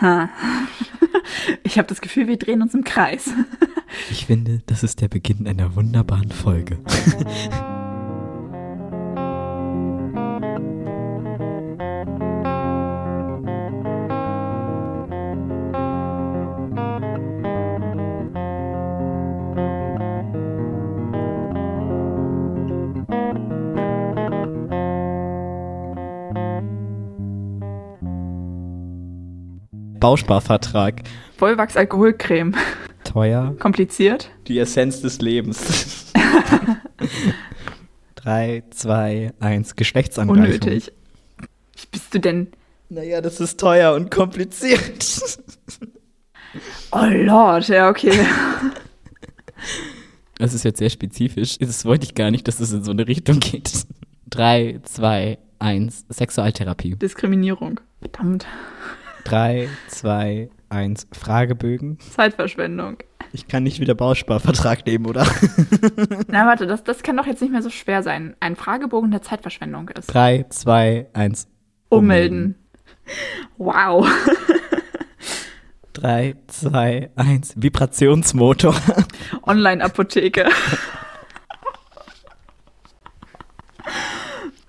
Ha. Ich habe das Gefühl, wir drehen uns im Kreis. Ich finde, das ist der Beginn einer wunderbaren Folge. Bausparvertrag. Vollwachs Alkoholcreme. Teuer. Kompliziert. Die Essenz des Lebens. 3, 2, 1. Geschlechtsangleichung. Unnötig. Wie bist du denn? Naja, das ist teuer und kompliziert. Oh Lord, ja, okay. Das ist jetzt sehr spezifisch. Das wollte ich gar nicht, dass es in so eine Richtung geht. 3, 2, 1. Sexualtherapie. Diskriminierung. Verdammt. 3, 2, 1. Fragebögen. Zeitverschwendung. Ich kann nicht wieder Bausparvertrag nehmen, oder? Na, warte, das, das kann doch jetzt nicht mehr so schwer sein. Ein Fragebogen der Zeitverschwendung ist. 3, 2, 1. Ummelden. Wow. 3, 2, 1. Vibrationsmotor. Online-Apotheke.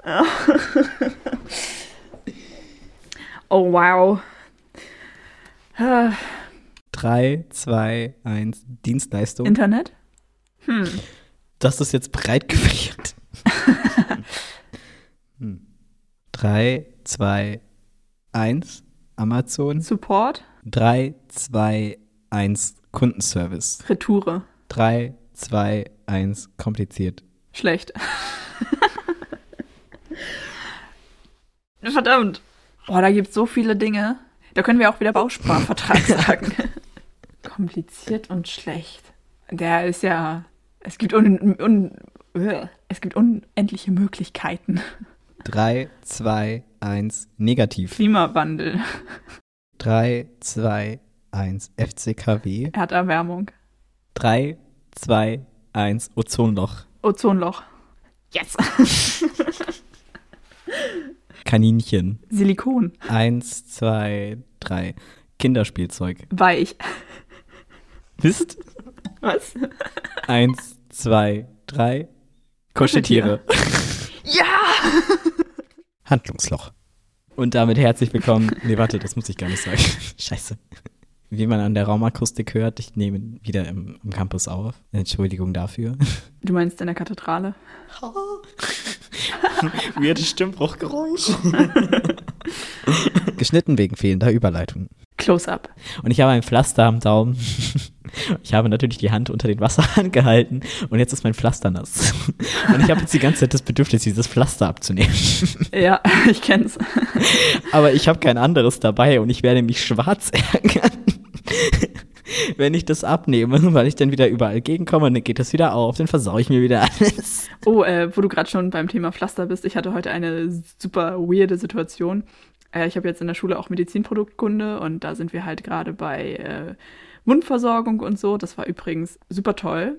oh, wow. Ah, 3, 2, 1. Dienstleistung. Internet? Hm. Das ist jetzt breit gefächert. 3, 2, 1. Amazon. Support? 3, 2, 1. Kundenservice. Retoure. 3, 2, 1. Kompliziert. Schlecht. Verdammt. Boah, da gibt es so viele Dinge. Da können wir auch wieder Bausparvertrag sagen. Kompliziert und schlecht. Der ist ja. Es gibt, un, un, äh, es gibt unendliche Möglichkeiten. 3, 2, 1. Negativ. Klimawandel, 3, 2, 1. FCKW. Erderwärmung, 3, 2, 1. Ozonloch. Ozonloch. Yes! Kaninchen. Silikon, 1, 2, 3. Kinderspielzeug. weich. Mist. Was? 1, 2, 3. Kuscheltiere. Ja! Handlungsloch. Und damit herzlich willkommen. Nee, warte, das muss ich gar nicht sagen. Scheiße. Wie man an der Raumakustik hört, ich nehme wieder im, im Campus auf. Entschuldigung dafür. Du meinst in der Kathedrale? Weirdes Stimmbruchgeräusch. Geschnitten wegen fehlender Überleitung. Close-up. Und ich habe ein Pflaster am Daumen. Ich habe natürlich die Hand unter den Wasserhahn gehalten und jetzt ist mein Pflaster nass. Und ich habe jetzt die ganze Zeit das Bedürfnis, dieses Pflaster abzunehmen. Ja, ich kenn's. Aber ich habe kein anderes dabei und ich werde mich schwarz ärgern, wenn ich das abnehme, weil ich dann wieder überall gegenkomme dann geht das wieder auf, dann versaue ich mir wieder alles. Oh, äh, wo du gerade schon beim Thema Pflaster bist, ich hatte heute eine super weirde Situation. Äh, ich habe jetzt in der Schule auch Medizinproduktkunde und da sind wir halt gerade bei äh, Wundversorgung und so. Das war übrigens super toll.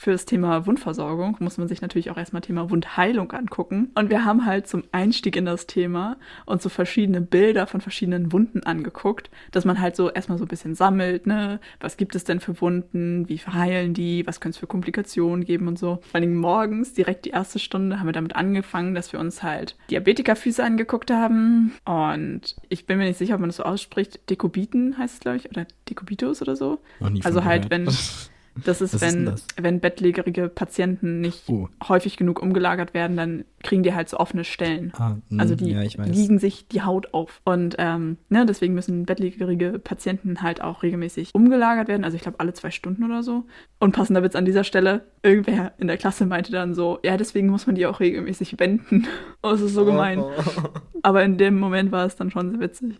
Für das Thema Wundversorgung muss man sich natürlich auch erstmal Thema Wundheilung angucken. Und wir haben halt zum Einstieg in das Thema uns so verschiedene Bilder von verschiedenen Wunden angeguckt, dass man halt so erstmal so ein bisschen sammelt, ne? Was gibt es denn für Wunden? Wie verheilen die? Was könnte es für Komplikationen geben und so. Vor allem morgens, direkt die erste Stunde, haben wir damit angefangen, dass wir uns halt Diabetikerfüße angeguckt haben. Und ich bin mir nicht sicher, ob man das so ausspricht. Dekubiten heißt es, glaube ich, oder Dekubitus oder so. Also halt, gehört. wenn das ist, Was ist wenn, denn das? wenn bettlägerige Patienten nicht Oh. häufig genug umgelagert werden, dann kriegen die halt so offene Stellen. Ah, mh, Also die ja, liegen sich die Haut auf. Und ähm, ne, deswegen müssen bettlägerige Patienten halt auch regelmäßig umgelagert werden. Also ich glaube alle zwei Stunden oder so. Und passender Witz an dieser Stelle, irgendwer in der Klasse meinte dann so, ja, deswegen muss man die auch regelmäßig wenden. Oh, es ist so gemein. Aber in dem Moment war es dann schon sehr witzig.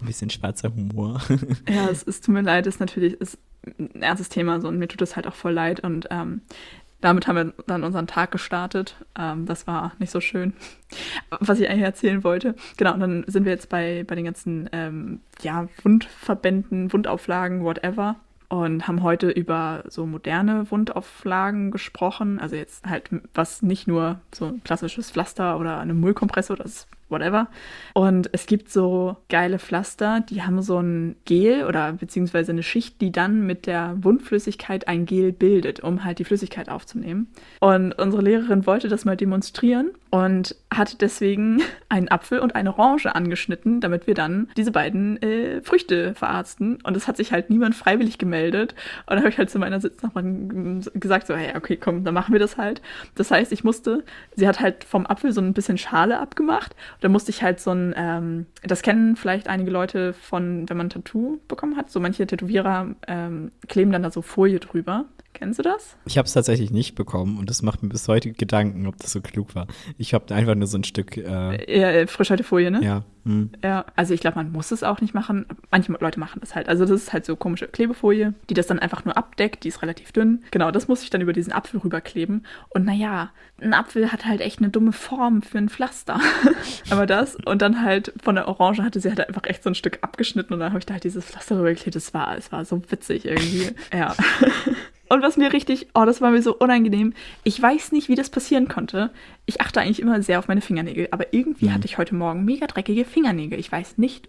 Ein bisschen schwarzer Humor. Ja, es, es tut mir leid, es ist natürlich ist ein ernstes Thema so und mir tut es halt auch voll leid und ähm, damit haben wir dann unseren Tag gestartet. Ähm, das war nicht so schön. Was ich eigentlich erzählen wollte. Genau, und dann sind wir jetzt bei, bei den ganzen ähm, ja, Wundverbänden, Wundauflagen, whatever. Und haben heute über so moderne Wundauflagen gesprochen. Also jetzt halt, was nicht nur so ein klassisches Pflaster oder eine Mullkompresse oder das whatever. Und es gibt so geile Pflaster, die haben so ein Gel oder beziehungsweise eine Schicht, die dann mit der Wundflüssigkeit ein Gel bildet, um halt die Flüssigkeit aufzunehmen. Und unsere Lehrerin wollte das mal demonstrieren und hat deswegen einen Apfel und eine Orange angeschnitten, damit wir dann diese beiden äh, Früchte verarzten. Und es hat sich halt niemand freiwillig gemeldet. Und da habe ich halt zu meiner Sitznachbarin gesagt, so, hey, okay, komm, dann machen wir das halt. Das heißt, ich musste, sie hat halt vom Apfel so ein bisschen Schale abgemacht. Da musste ich halt so ein, ähm, das kennen vielleicht einige Leute von, wenn man ein Tattoo bekommen hat. So manche Tätowierer ähm, kleben dann da so Folie drüber. Kennst du das? Ich habe es tatsächlich nicht bekommen und das macht mir bis heute Gedanken, ob das so klug war. Ich habe einfach nur so ein Stück. Äh, ja, äh, Frischhaltefolie, ne? Ja. Hm. Ja, also ich glaube, man muss es auch nicht machen. Manche Leute machen das halt. Also das ist halt so komische Klebefolie, die das dann einfach nur abdeckt. Die ist relativ dünn. Genau, das muss ich dann über diesen Apfel rüberkleben. Und naja, ein Apfel hat halt echt eine dumme Form für ein Pflaster. Aber das und dann halt von der Orange hatte sie halt einfach echt so ein Stück abgeschnitten und dann habe ich da halt dieses Pflaster rübergeklebt. Das war, es war so witzig irgendwie. ja. Und was mir richtig, oh, das war mir so unangenehm. Ich weiß nicht, wie das passieren konnte. Ich achte eigentlich immer sehr auf meine Fingernägel, aber irgendwie mhm. hatte ich heute Morgen mega dreckige Fingernägel. Ich weiß nicht,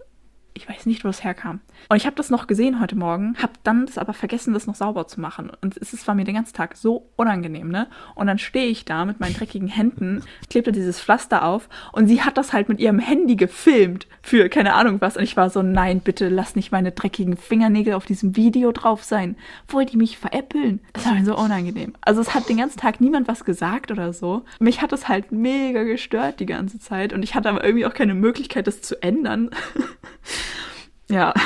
ich weiß nicht, wo das herkam. Und ich habe das noch gesehen heute Morgen, habe dann das aber vergessen, das noch sauber zu machen. Und es war mir den ganzen Tag so unangenehm, ne? Und dann stehe ich da mit meinen dreckigen Händen, klebte dieses Pflaster auf und sie hat das halt mit ihrem Handy gefilmt für keine Ahnung was. Und ich war so, nein, bitte lass nicht meine dreckigen Fingernägel auf diesem Video drauf sein. Wollt die mich veräppeln? Das war mir so unangenehm. Also es hat den ganzen Tag niemand was gesagt oder so. Mich hat es halt mega gestört die ganze Zeit und ich hatte aber irgendwie auch keine Möglichkeit, das zu ändern. Ja.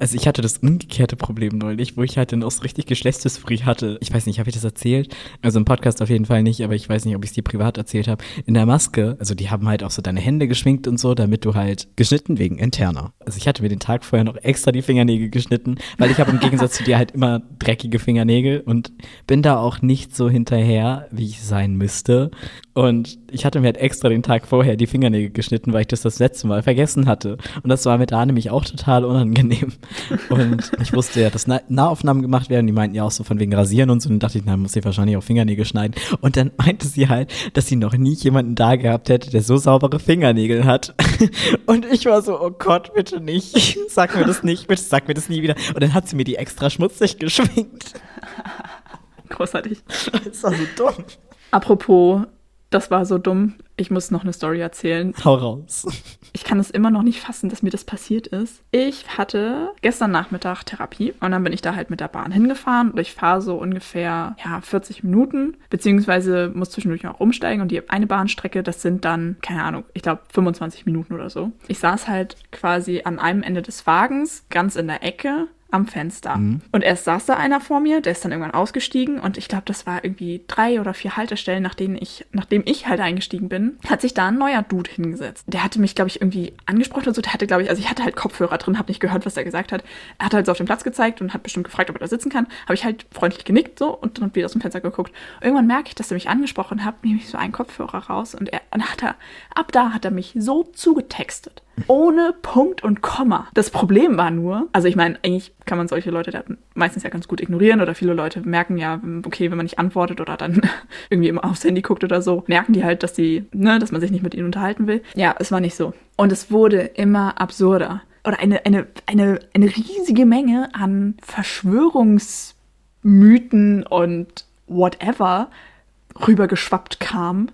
Also ich hatte das umgekehrte Problem neulich, wo ich halt dann auch so richtig Geschlechtsdysphorie hatte. Ich weiß nicht, habe ich das erzählt? Also im Podcast auf jeden Fall nicht, aber ich weiß nicht, ob ich es dir privat erzählt habe. In der Maske, also die haben halt auch so deine Hände geschminkt und so, damit du halt geschnitten wegen interner. Also ich hatte mir den Tag vorher noch extra die Fingernägel geschnitten, weil ich habe im Gegensatz zu dir halt immer dreckige Fingernägel und bin da auch nicht so hinterher, wie ich sein müsste. Und ich hatte mir halt extra den Tag vorher die Fingernägel geschnitten, weil ich das das letzte Mal vergessen hatte. Und das war mit da nämlich auch total unangenehm. Und ich wusste ja, dass Nahaufnahmen gemacht werden. Die meinten ja auch so von wegen Rasieren und so. Und dann dachte ich, na, muss ich wahrscheinlich auch Fingernägel schneiden. Und dann meinte sie halt, dass sie noch nie jemanden da gehabt hätte, der so saubere Fingernägel hat. Und ich war so, oh Gott, bitte nicht. Sag mir das nicht, bitte sag mir das nie wieder. Und dann hat sie mir die extra schmutzig geschminkt. Großartig. Das war so dumm. Apropos das war so dumm. Ich muss noch eine Story erzählen. Hau raus. Ich kann es immer noch nicht fassen, dass mir das passiert ist. Ich hatte gestern Nachmittag Therapie und dann bin ich da halt mit der Bahn hingefahren und ich fahre so ungefähr ja, 40 Minuten, beziehungsweise muss zwischendurch auch umsteigen und die eine Bahnstrecke, das sind dann, keine Ahnung, ich glaube 25 Minuten oder so. Ich saß halt quasi an einem Ende des Wagens, ganz in der Ecke am Fenster. Mhm. Und erst saß da einer vor mir, der ist dann irgendwann ausgestiegen und ich glaube, das war irgendwie drei oder vier Haltestellen, nach denen ich, nachdem ich halt eingestiegen bin, hat sich da ein neuer Dude hingesetzt. Der hatte mich, glaube ich, irgendwie angesprochen und so. Der hatte, glaube ich, also ich hatte halt Kopfhörer drin, habe nicht gehört, was er gesagt hat. Er hat halt so auf den Platz gezeigt und hat bestimmt gefragt, ob er da sitzen kann. Habe ich halt freundlich genickt so und dann wieder aus dem Fenster geguckt. Irgendwann merke ich, dass er mich angesprochen hat, nehme ich so einen Kopfhörer raus und er, und hat er, ab da hat er mich so zugetextet ohne Punkt und Komma. Das Problem war nur, also ich meine, eigentlich kann man solche Leute meistens ja ganz gut ignorieren oder viele Leute merken ja, okay, wenn man nicht antwortet oder dann irgendwie immer aufs Handy guckt oder so, merken die halt, dass die, ne, dass man sich nicht mit ihnen unterhalten will. Ja, es war nicht so. Und es wurde immer absurder. Oder eine, eine, eine, eine riesige Menge an Verschwörungsmythen und whatever rübergeschwappt kam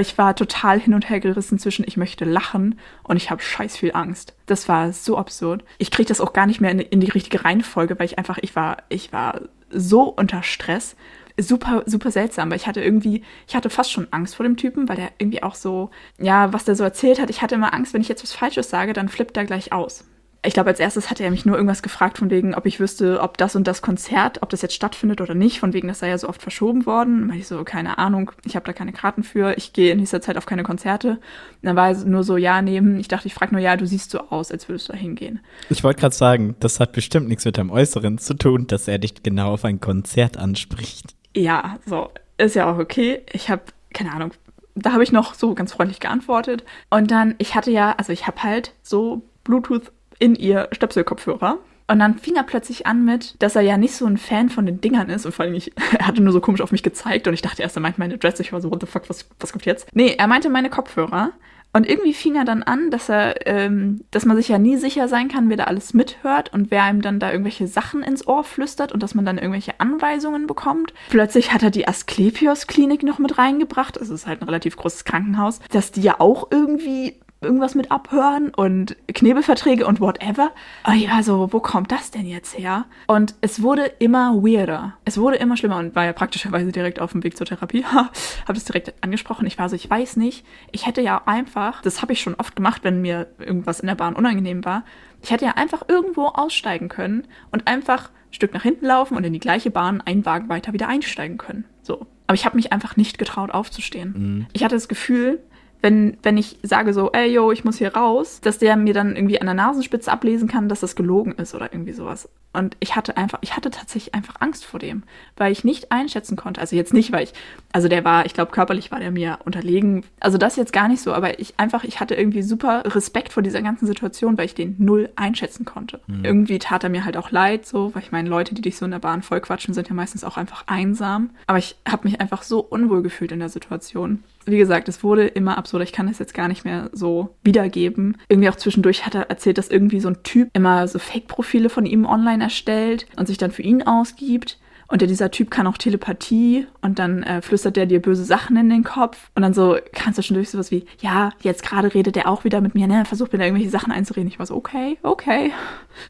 ich war total hin und her gerissen zwischen ich möchte lachen und ich habe scheiß viel Angst. Das war so absurd. Ich kriege das auch gar nicht mehr in, in, die richtige Reihenfolge, weil ich einfach, ich war, ich war so unter Stress. Super, super seltsam, weil ich hatte irgendwie, ich hatte fast schon Angst vor dem Typen, weil der irgendwie auch so, ja, was der so erzählt hat, ich hatte immer Angst, wenn ich jetzt was Falsches sage, dann flippt er gleich aus ich glaube, als erstes hatte er mich nur irgendwas gefragt, von wegen, ob ich wüsste, ob das und das Konzert, ob das jetzt stattfindet oder nicht, von wegen, das sei ja so oft verschoben worden. Weil ich so, keine Ahnung, ich habe da keine Karten für, ich gehe in dieser Zeit auf keine Konzerte. Und dann war es nur so, ja, neben, ich dachte, ich frage nur, ja, du siehst so aus, als würdest du da hingehen. Ich wollte gerade sagen, das hat bestimmt nichts mit deinem Äußeren zu tun, dass er dich genau auf ein Konzert anspricht. Ja, so, ist ja auch okay. Ich habe, keine Ahnung, da habe ich noch so ganz freundlich geantwortet. Und dann, ich hatte ja, also ich habe halt so Bluetooth in ihr Stöpselkopfhörer. Und dann fing er plötzlich an mit, dass er ja nicht so ein Fan von den Dingern ist. Und vor allem, ich, er hatte nur so komisch auf mich gezeigt. Und ich dachte erst, er meint meine Dress. Ich war so, what the fuck, was, was kommt jetzt? Nee, er meinte meine Kopfhörer. Und irgendwie fing er dann an, dass er, ähm, dass man sich ja nie sicher sein kann, wer da alles mithört und wer einem dann da irgendwelche Sachen ins Ohr flüstert und dass man dann irgendwelche Anweisungen bekommt. Plötzlich hat er die Asklepios-Klinik noch mit reingebracht. Das ist halt ein relativ großes Krankenhaus, dass die ja auch irgendwie irgendwas mit abhören und Knebelverträge und whatever. Und ich war so, wo kommt das denn jetzt her? Und es wurde immer weirder. Es wurde immer schlimmer und war ja praktischerweise direkt auf dem Weg zur Therapie. habe es direkt angesprochen. Ich war so, ich weiß nicht. Ich hätte ja einfach, das habe ich schon oft gemacht, wenn mir irgendwas in der Bahn unangenehm war. Ich hätte ja einfach irgendwo aussteigen können und einfach ein Stück nach hinten laufen und in die gleiche Bahn einen Wagen weiter wieder einsteigen können. So. Aber ich habe mich einfach nicht getraut aufzustehen. Mhm. Ich hatte das Gefühl, wenn, wenn ich sage so, ey, yo, ich muss hier raus, dass der mir dann irgendwie an der Nasenspitze ablesen kann, dass das gelogen ist oder irgendwie sowas. Und ich hatte einfach, ich hatte tatsächlich einfach Angst vor dem, weil ich nicht einschätzen konnte. Also jetzt nicht, weil ich, also der war, ich glaube, körperlich war der mir unterlegen. Also das jetzt gar nicht so, aber ich einfach, ich hatte irgendwie super Respekt vor dieser ganzen Situation, weil ich den null einschätzen konnte. Mhm. Irgendwie tat er mir halt auch leid, so, weil ich meine, Leute, die dich so in der Bahn vollquatschen, sind ja meistens auch einfach einsam. Aber ich habe mich einfach so unwohl gefühlt in der Situation wie gesagt, es wurde immer absurder. Ich kann das jetzt gar nicht mehr so wiedergeben. Irgendwie auch zwischendurch hat er erzählt, dass irgendwie so ein Typ immer so Fake-Profile von ihm online erstellt und sich dann für ihn ausgibt. Und der, dieser Typ kann auch Telepathie und dann äh, flüstert der dir böse Sachen in den Kopf. Und dann so kannst du schon durch sowas wie, ja, jetzt gerade redet der auch wieder mit mir, ne? Versucht mir da irgendwelche Sachen einzureden. Ich war so, okay, okay.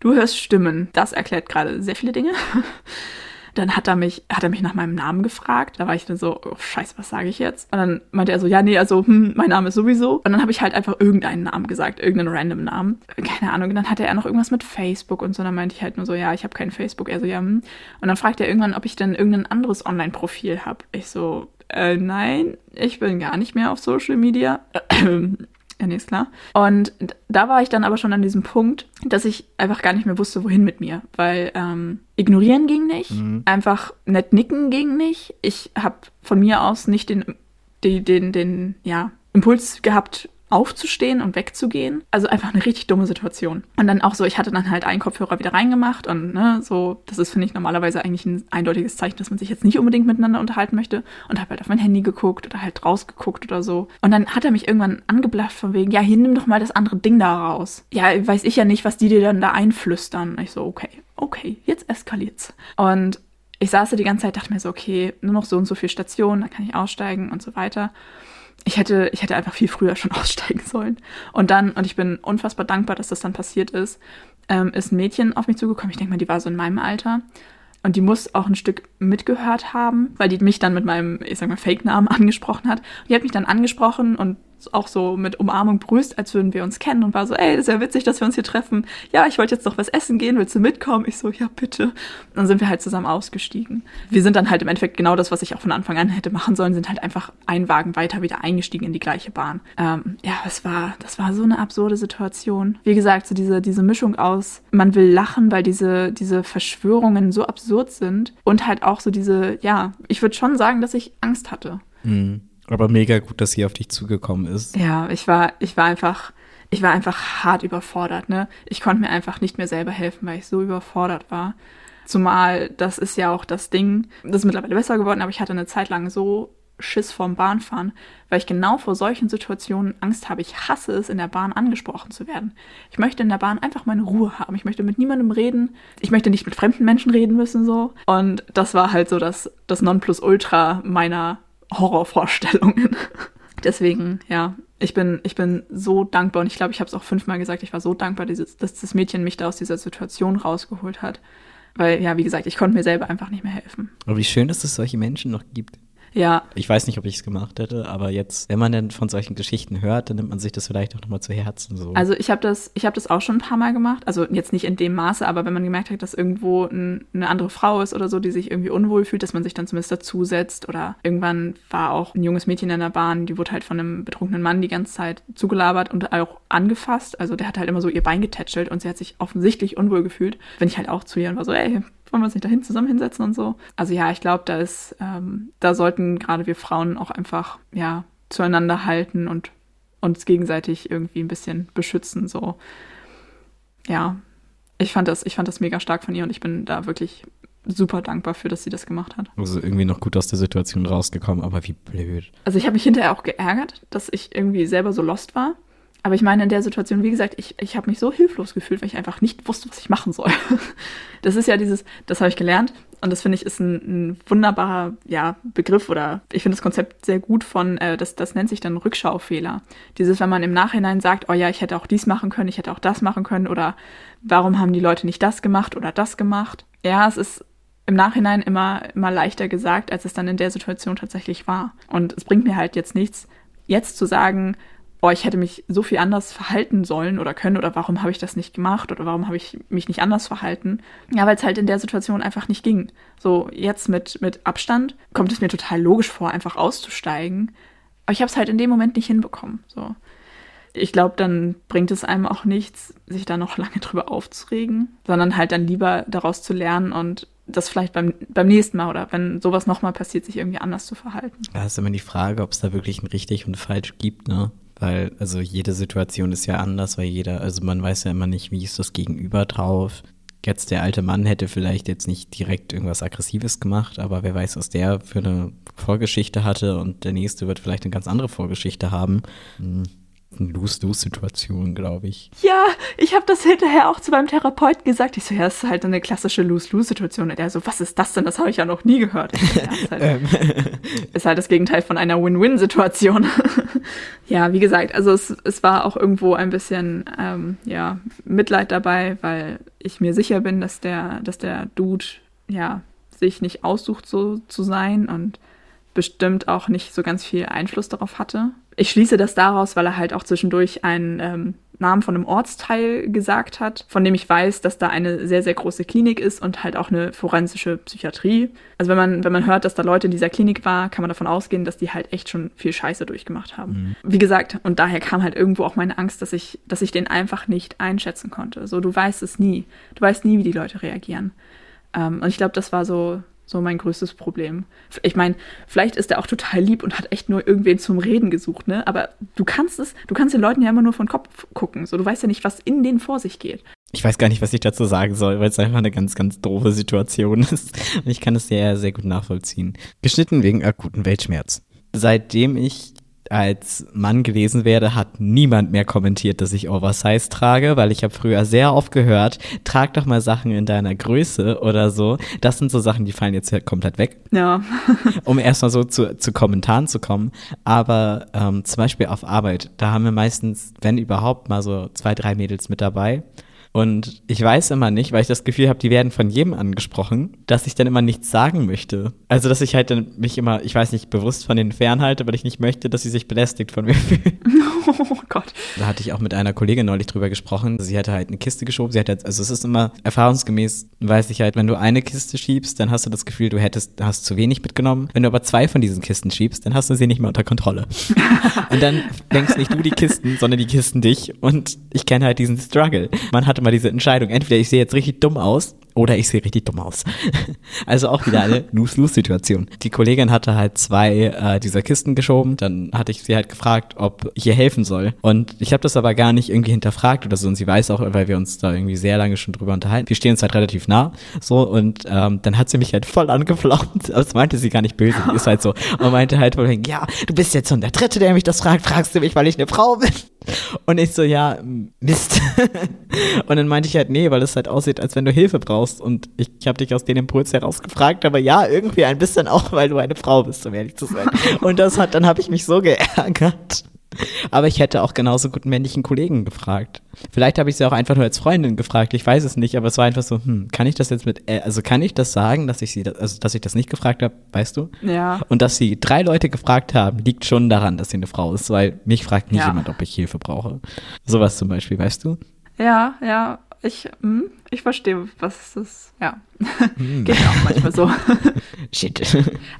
Du hörst Stimmen. Das erklärt gerade sehr viele Dinge. Dann hat er mich, hat er mich nach meinem Namen gefragt. Da war ich dann so, oh, scheiße, was sage ich jetzt? Und dann meinte er so, ja, nee, also, hm, mein Name ist sowieso. Und dann habe ich halt einfach irgendeinen Namen gesagt, irgendeinen random Namen. Keine Ahnung. Und dann hatte er noch irgendwas mit Facebook und so. Dann meinte ich halt nur so, ja, ich habe kein Facebook. Er so, ja, hm. Und dann fragt er irgendwann, ob ich denn irgendein anderes Online-Profil habe. Ich so, äh, nein, ich bin gar nicht mehr auf Social Media. Ja, nee, ist klar. Und da war ich dann aber schon an diesem Punkt, dass ich einfach gar nicht mehr wusste, wohin mit mir. Weil ähm, ignorieren ging nicht, mhm. einfach nett nicken ging nicht. Ich habe von mir aus nicht den, den, den, den ja, Impuls gehabt, aufzustehen und wegzugehen. Also einfach eine richtig dumme Situation. Und dann auch so, ich hatte dann halt einen Kopfhörer wieder reingemacht und ne, so, das ist, finde ich, normalerweise eigentlich ein eindeutiges Zeichen, dass man sich jetzt nicht unbedingt miteinander unterhalten möchte und habe halt auf mein Handy geguckt oder halt rausgeguckt oder so. Und dann hat er mich irgendwann angeblafft von wegen, ja, hier nimm doch mal das andere Ding da raus. Ja, weiß ich ja nicht, was die dir dann da einflüstern. Ich so, okay, okay, jetzt eskaliert's. Und ich saß da die ganze Zeit, dachte mir so, okay, nur noch so und so viele Stationen, da kann ich aussteigen und so weiter ich hätte, ich hätte einfach viel früher schon aussteigen sollen. Und dann, und ich bin unfassbar dankbar, dass das dann passiert ist, ähm, ist ein Mädchen auf mich zugekommen. Ich denke mal, die war so in meinem Alter. Und die muss auch ein Stück mitgehört haben, weil die mich dann mit meinem, ich sag mal, Fake-Namen angesprochen hat. Und die hat mich dann angesprochen und auch so mit Umarmung begrüßt, als würden wir uns kennen und war so, ey, das ist ja witzig, dass wir uns hier treffen. Ja, ich wollte jetzt noch was essen gehen, willst du mitkommen? Ich so, ja, bitte. Und dann sind wir halt zusammen ausgestiegen. Wir sind dann halt im Endeffekt genau das, was ich auch von Anfang an hätte machen sollen, sind halt einfach einen Wagen weiter wieder eingestiegen in die gleiche Bahn. Ähm, ja, es war, das war so eine absurde Situation. Wie gesagt, so diese, diese Mischung aus, man will lachen, weil diese, diese Verschwörungen so absurd sind und halt auch so diese, ja, ich würde schon sagen, dass ich Angst hatte. Mhm. Aber mega gut, dass sie auf dich zugekommen ist. Ja, ich war, ich war einfach, ich war einfach hart überfordert, ne? Ich konnte mir einfach nicht mehr selber helfen, weil ich so überfordert war. Zumal, das ist ja auch das Ding, das ist mittlerweile besser geworden, aber ich hatte eine Zeit lang so Schiss vorm Bahnfahren, weil ich genau vor solchen Situationen Angst habe. Ich hasse es, in der Bahn angesprochen zu werden. Ich möchte in der Bahn einfach meine Ruhe haben. Ich möchte mit niemandem reden. Ich möchte nicht mit fremden Menschen reden müssen, so. Und das war halt so das, das Nonplusultra meiner Horrorvorstellungen. Deswegen, ja, ich bin, ich bin so dankbar und ich glaube, ich habe es auch fünfmal gesagt, ich war so dankbar, dass das Mädchen mich da aus dieser Situation rausgeholt hat. Weil, ja, wie gesagt, ich konnte mir selber einfach nicht mehr helfen. Aber wie schön, dass es solche Menschen noch gibt. Ja. Ich weiß nicht, ob ich es gemacht hätte, aber jetzt, wenn man denn von solchen Geschichten hört, dann nimmt man sich das vielleicht auch nochmal zu Herzen. So. Also ich habe das, ich habe das auch schon ein paar Mal gemacht. Also jetzt nicht in dem Maße, aber wenn man gemerkt hat, dass irgendwo ein, eine andere Frau ist oder so, die sich irgendwie unwohl fühlt, dass man sich dann zumindest dazusetzt. Oder irgendwann war auch ein junges Mädchen in der Bahn, die wurde halt von einem betrunkenen Mann die ganze Zeit zugelabert und auch angefasst. Also der hat halt immer so ihr Bein getätschelt und sie hat sich offensichtlich unwohl gefühlt. Wenn ich halt auch zu ihr und war so, ey, wollen wir uns nicht dahin zusammen hinsetzen und so. Also ja, ich glaube, da ist, ähm, da sollten gerade wir Frauen auch einfach, ja, zueinander halten und uns gegenseitig irgendwie ein bisschen beschützen. So, ja, ich fand das, ich fand das mega stark von ihr und ich bin da wirklich super dankbar für, dass sie das gemacht hat. Also irgendwie noch gut aus der Situation rausgekommen, aber wie blöd. Also ich habe mich hinterher auch geärgert, dass ich irgendwie selber so lost war. Aber ich meine, in der Situation, wie gesagt, ich, ich habe mich so hilflos gefühlt, weil ich einfach nicht wusste, was ich machen soll. Das ist ja dieses, das habe ich gelernt. Und das finde ich ist ein, ein, wunderbarer ja, Begriff oder ich finde das Konzept sehr gut von, äh, das, das nennt sich dann Rückschaufehler. Dieses, wenn man im Nachhinein sagt, oh ja, ich hätte auch dies machen können, ich hätte auch das machen können oder warum haben die Leute nicht das gemacht oder das gemacht. Ja, es ist im Nachhinein immer, immer leichter gesagt, als es dann in der Situation tatsächlich war. Und es bringt mir halt jetzt nichts, jetzt zu sagen, oh, ich hätte mich so viel anders verhalten sollen oder können oder warum habe ich das nicht gemacht oder warum habe ich mich nicht anders verhalten. Ja, weil es halt in der Situation einfach nicht ging. So jetzt mit, mit Abstand kommt es mir total logisch vor, einfach auszusteigen. Aber ich habe es halt in dem Moment nicht hinbekommen. So. Ich glaube, dann bringt es einem auch nichts, sich da noch lange drüber aufzuregen, sondern halt dann lieber daraus zu lernen und das vielleicht beim, beim nächsten Mal oder wenn sowas nochmal passiert, sich irgendwie anders zu verhalten. Da ist immer die Frage, ob es da wirklich ein richtig und falsch gibt, ne? Weil, also jede Situation ist ja anders, weil jeder, also man weiß ja immer nicht, wie ist das Gegenüber drauf. Jetzt der alte Mann hätte vielleicht jetzt nicht direkt irgendwas Aggressives gemacht, aber wer weiß, was der für eine Vorgeschichte hatte und der nächste wird vielleicht eine ganz andere Vorgeschichte haben. Hm eine Lose-Lose-Situation, glaube ich. Ja, ich habe das hinterher auch zu meinem Therapeuten gesagt. Ich so, ja, das ist halt eine klassische Lose-Lose-Situation. Und er so, was ist das denn? Das habe ich ja noch nie gehört. Ja, ist, halt, ähm. ist, halt, das Gegenteil von einer Win-Win-Situation. ja, wie gesagt, also es, es war auch irgendwo ein bisschen ähm, ja, Mitleid dabei, weil ich mir sicher bin, dass der, dass der Dude ja sich nicht aussucht, so zu sein und bestimmt auch nicht so ganz viel Einfluss darauf hatte. Ich schließe das daraus, weil er halt auch zwischendurch einen ähm, Namen von einem Ortsteil gesagt hat, von dem ich weiß, dass da eine sehr, sehr große Klinik ist und halt auch eine forensische Psychiatrie. Also wenn man, wenn man hört, dass da Leute in dieser Klinik war, kann man davon ausgehen, dass die halt echt schon viel Scheiße durchgemacht haben. Mhm. Wie gesagt, und daher kam halt irgendwo auch meine Angst, dass ich, dass ich den einfach nicht einschätzen konnte. So, du weißt es nie. Du weißt nie, wie die Leute reagieren. Ähm, und ich glaube, das war so so mein größtes Problem. Ich meine, vielleicht ist er auch total lieb und hat echt nur irgendwen zum Reden gesucht, ne? Aber du kannst es, du kannst den Leuten ja immer nur von Kopf gucken. So, du weißt ja nicht, was in denen vor sich geht. Ich weiß gar nicht, was ich dazu sagen soll, weil es einfach eine ganz, ganz doofe Situation ist. Und ich kann es sehr, sehr gut nachvollziehen. Geschnitten wegen akuten Weltschmerz. Seitdem ich als Mann gewesen wäre, hat niemand mehr kommentiert, dass ich Oversize trage, weil ich habe früher sehr oft gehört, trag doch mal Sachen in deiner Größe oder so. Das sind so Sachen, die fallen jetzt komplett weg. Ja. um erstmal so zu, zu Kommentaren zu kommen. Aber ähm, zum Beispiel auf Arbeit, da haben wir meistens, wenn überhaupt, mal so zwei, drei Mädels mit dabei. Und ich weiß immer nicht, weil ich das Gefühl habe, die werden von jedem angesprochen, dass ich dann immer nichts sagen möchte. Also, dass ich halt dann mich immer, ich weiß nicht, bewusst von denen fernhalte, weil ich nicht möchte, dass sie sich belästigt von mir fühlen. Oh Gott. Da hatte ich auch mit einer Kollegin neulich drüber gesprochen. Sie hatte halt eine Kiste geschoben. Sie hat halt, also es ist immer erfahrungsgemäß, weiß ich halt, wenn du eine Kiste schiebst, dann hast du das Gefühl, du hättest, hast zu wenig mitgenommen. Wenn du aber zwei von diesen Kisten schiebst, dann hast du sie nicht mehr unter Kontrolle. Und dann denkst nicht du die Kisten, sondern die Kisten dich. Und ich kenne halt diesen Struggle. Man hatte mal diese Entscheidung. Entweder ich sehe jetzt richtig dumm aus oder ich sehe richtig dumm aus. Also auch wieder eine Lose-Lose-Situation. Die Kollegin hatte halt zwei äh, dieser Kisten geschoben. Dann hatte ich sie halt gefragt, ob ich ihr helfen soll. Und ich habe das aber gar nicht irgendwie hinterfragt oder so. Und sie weiß auch, weil wir uns da irgendwie sehr lange schon drüber unterhalten. Wir stehen uns halt relativ nah. So, und ähm, dann hat sie mich halt voll angeflaumt. Das meinte sie gar nicht böse. Die ist halt so. Und meinte halt voll, ja, du bist jetzt schon der Dritte, der mich das fragt. Fragst du mich, weil ich eine Frau bin? Und ich so, ja, Mist. und dann meinte ich halt, nee, weil es halt aussieht, als wenn du Hilfe brauchst. Und ich, ich habe dich aus den Impuls heraus gefragt, aber ja, irgendwie ein bisschen auch, weil du eine Frau bist, um ehrlich zu sein. Und das hat, dann habe ich mich so geärgert. Aber ich hätte auch genauso gut männlichen Kollegen gefragt. Vielleicht habe ich sie auch einfach nur als Freundin gefragt, ich weiß es nicht, aber es war einfach so, hm, kann ich das jetzt mit, äh, also kann ich das sagen, dass ich sie, also dass ich das nicht gefragt habe, weißt du? Ja. Und dass sie drei Leute gefragt haben, liegt schon daran, dass sie eine Frau ist, weil mich fragt nie ja. jemand, ob ich Hilfe brauche. Sowas zum Beispiel, weißt du? Ja, ja, ich, hm, ich verstehe, was das, ja. Hm. Geht auch manchmal so. Shit.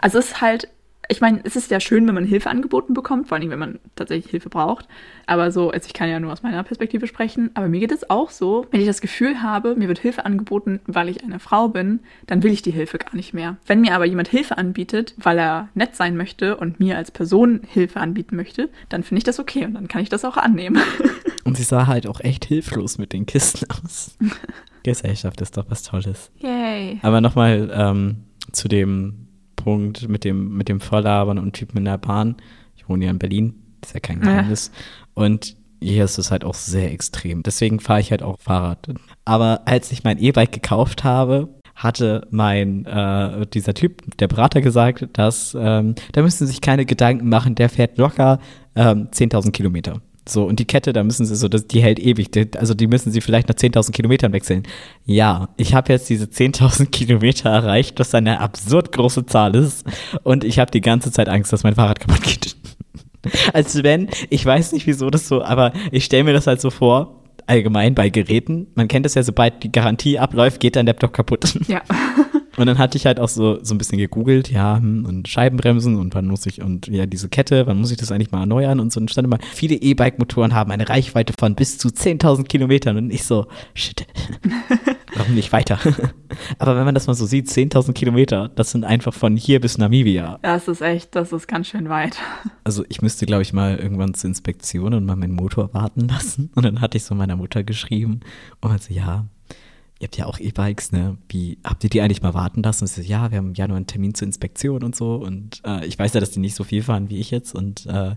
Also es ist halt ich meine, es ist ja schön, wenn man Hilfe angeboten bekommt, vor allem wenn man tatsächlich Hilfe braucht. Aber so, also ich kann ja nur aus meiner Perspektive sprechen, aber mir geht es auch so, wenn ich das Gefühl habe, mir wird Hilfe angeboten, weil ich eine Frau bin, dann will ich die Hilfe gar nicht mehr. Wenn mir aber jemand Hilfe anbietet, weil er nett sein möchte und mir als Person Hilfe anbieten möchte, dann finde ich das okay und dann kann ich das auch annehmen. Und sie sah halt auch echt hilflos mit den Kisten aus. Gesellschaft ist doch was Tolles. Yay. Aber nochmal ähm, zu dem Punkt mit dem, mit dem Volllabern und Typen in der Bahn. Ich wohne ja in Berlin, ist ja kein Geheimnis. Ja. Und hier ist es halt auch sehr extrem. Deswegen fahre ich halt auch Fahrrad. Aber als ich mein E-Bike gekauft habe, hatte mein äh, dieser Typ, der Berater, gesagt, dass ähm, da müssen Sie sich keine Gedanken machen, der fährt locker ähm, 10.000 Kilometer. So, und die Kette, da müssen sie so, das, die hält ewig. Also die müssen sie vielleicht nach 10.000 Kilometern wechseln. Ja, ich habe jetzt diese 10.000 Kilometer erreicht, was eine absurd große Zahl ist. Und ich habe die ganze Zeit Angst, dass mein Fahrrad kaputt geht. Als wenn, ich weiß nicht wieso das so, aber ich stelle mir das halt so vor, allgemein bei Geräten. Man kennt es ja, sobald die Garantie abläuft, geht dein Laptop kaputt. Ja. Und dann hatte ich halt auch so, so ein bisschen gegoogelt, ja, hm, und Scheibenbremsen und wann muss ich, und ja, diese Kette, wann muss ich das eigentlich mal erneuern und so. Und stand immer, viele E-Bike-Motoren haben eine Reichweite von bis zu 10.000 Kilometern. Und ich so, shit, warum nicht weiter? Aber wenn man das mal so sieht, 10.000 Kilometer, das sind einfach von hier bis Namibia. Das ist echt, das ist ganz schön weit. Also ich müsste, glaube ich, mal irgendwann zur Inspektion und mal meinen Motor warten lassen. Und dann hatte ich so meiner Mutter geschrieben und meinte, ja, ihr habt ja auch E-Bikes, ne? Wie, habt ihr die eigentlich mal warten lassen? Und sie so, ja, wir haben ja nur einen Termin zur Inspektion und so. Und äh, ich weiß ja, dass die nicht so viel fahren wie ich jetzt. Und äh,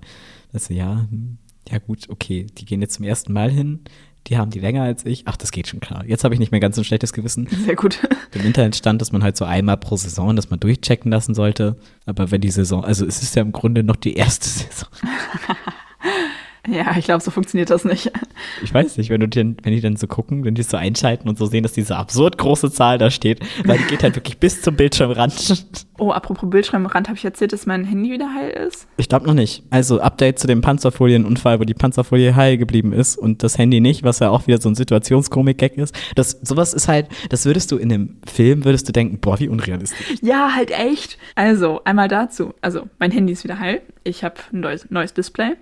das so, ja, hm, ja gut, okay, die gehen jetzt zum ersten Mal hin. Die haben die länger als ich. Ach, das geht schon klar. Jetzt habe ich nicht mehr ganz so ein schlechtes Gewissen. Sehr gut. Im Internet stand, dass man halt so einmal pro Saison, dass man durchchecken lassen sollte. Aber wenn die Saison, also es ist ja im Grunde noch die erste Saison. Ja, ich glaube, so funktioniert das nicht. Ich weiß nicht, wenn du den, wenn die dann so gucken, wenn die so einschalten und so sehen, dass diese absurd große Zahl da steht, weil die geht halt wirklich bis zum Bildschirmrand. Oh, apropos Bildschirmrand, habe ich erzählt, dass mein Handy wieder heil ist? Ich glaube noch nicht. Also Update zu dem Panzerfolienunfall, wo die Panzerfolie heil geblieben ist und das Handy nicht, was ja auch wieder so ein Situationskomik-Gag ist. Das, sowas ist halt, das würdest du in einem Film, würdest du denken, boah, wie unrealistisch. Ja, halt echt. Also, einmal dazu. Also, mein Handy ist wieder heil. Ich habe ein neues, neues Display.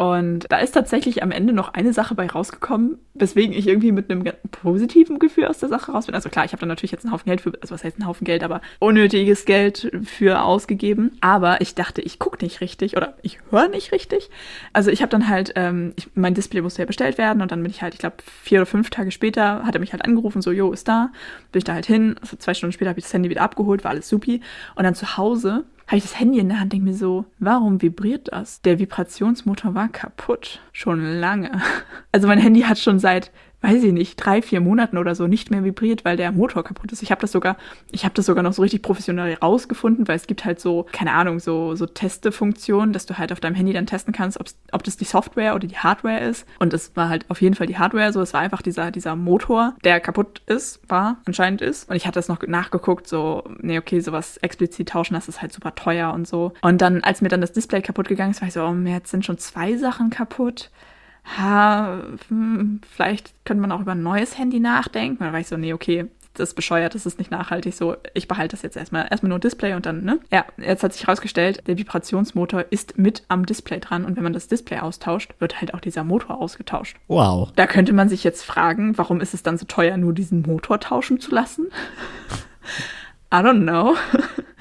Und da ist tatsächlich am Ende noch eine Sache bei rausgekommen, weswegen ich irgendwie mit einem positiven Gefühl aus der Sache raus bin. Also klar, ich habe da natürlich jetzt einen Haufen Geld für, also was heißt ein Haufen Geld, aber unnötiges Geld für ausgegeben. Aber ich dachte, ich gucke nicht richtig oder ich höre nicht richtig. Also ich habe dann halt, ähm, ich, mein Display musste ja bestellt werden und dann bin ich halt, ich glaube, vier oder fünf Tage später hat er mich halt angerufen, so, jo, ist da. Bin ich da halt hin. Also zwei Stunden später habe ich das Handy wieder abgeholt, war alles supi. Und dann zu Hause habe ich das Handy in der Hand, denke mir so, warum vibriert das? Der Vibrationsmotor war kaputt. Schon lange. Also mein Handy hat schon seit weiß ich nicht, drei, vier Monaten oder so nicht mehr vibriert, weil der Motor kaputt ist. Ich habe das sogar, ich habe das sogar noch so richtig professionell rausgefunden, weil es gibt halt so, keine Ahnung, so, so Testefunktionen, dass du halt auf deinem Handy dann testen kannst, ob das die Software oder die Hardware ist. Und es war halt auf jeden Fall die Hardware, so es war einfach dieser, dieser Motor, der kaputt ist, war, anscheinend ist. Und ich hatte das noch nachgeguckt, so, nee, okay, sowas explizit tauschen, das ist halt super teuer und so. Und dann, als mir dann das Display kaputt gegangen ist, war ich so, oh, jetzt sind schon zwei Sachen kaputt ha, hm, vielleicht könnte man auch über ein neues Handy nachdenken. Dann war ich so, nee, okay, das ist bescheuert, das ist nicht nachhaltig. So, ich behalte das jetzt erstmal, erstmal nur Display und dann, ne? Ja, jetzt hat sich herausgestellt, der Vibrationsmotor ist mit am Display dran und wenn man das Display austauscht, wird halt auch dieser Motor ausgetauscht. Wow. Da könnte man sich jetzt fragen, warum ist es dann so teuer, nur diesen Motor tauschen zu lassen? I don't know.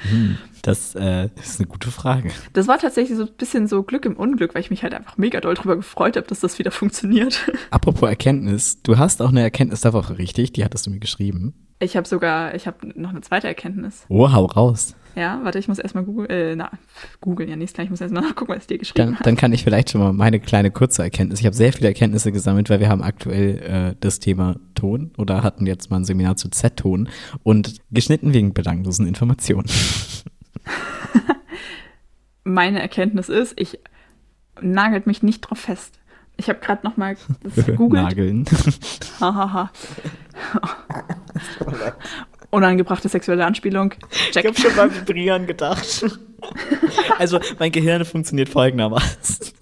Hm. Das äh, ist eine gute Frage. Das war tatsächlich so ein bisschen so Glück im Unglück, weil ich mich halt einfach mega doll darüber gefreut habe, dass das wieder funktioniert. Apropos Erkenntnis, du hast auch eine Erkenntnis der Woche, richtig? Die hattest du mir geschrieben. Ich habe sogar, ich habe noch eine zweite Erkenntnis. Oh, hau raus. Ja, warte, ich muss erstmal googeln, äh, na, googeln, ja, nicht gleich, ich muss erstmal nachgucken, was ich dir geschrieben habe. Dann kann ich vielleicht schon mal meine kleine kurze Erkenntnis. Ich habe sehr viele Erkenntnisse gesammelt, weil wir haben aktuell äh, das Thema Ton oder hatten jetzt mal ein Seminar zu Z-Ton und geschnitten wegen belanglosen Informationen. Meine Erkenntnis ist, ich nagelt mich nicht drauf fest. Ich habe gerade noch mal gegoogelt. Nageln. Hahaha. Unangebrachte sexuelle Anspielung. Check. Ich habe schon beim Vibrieren gedacht. Also, mein Gehirn funktioniert folgendermaßen.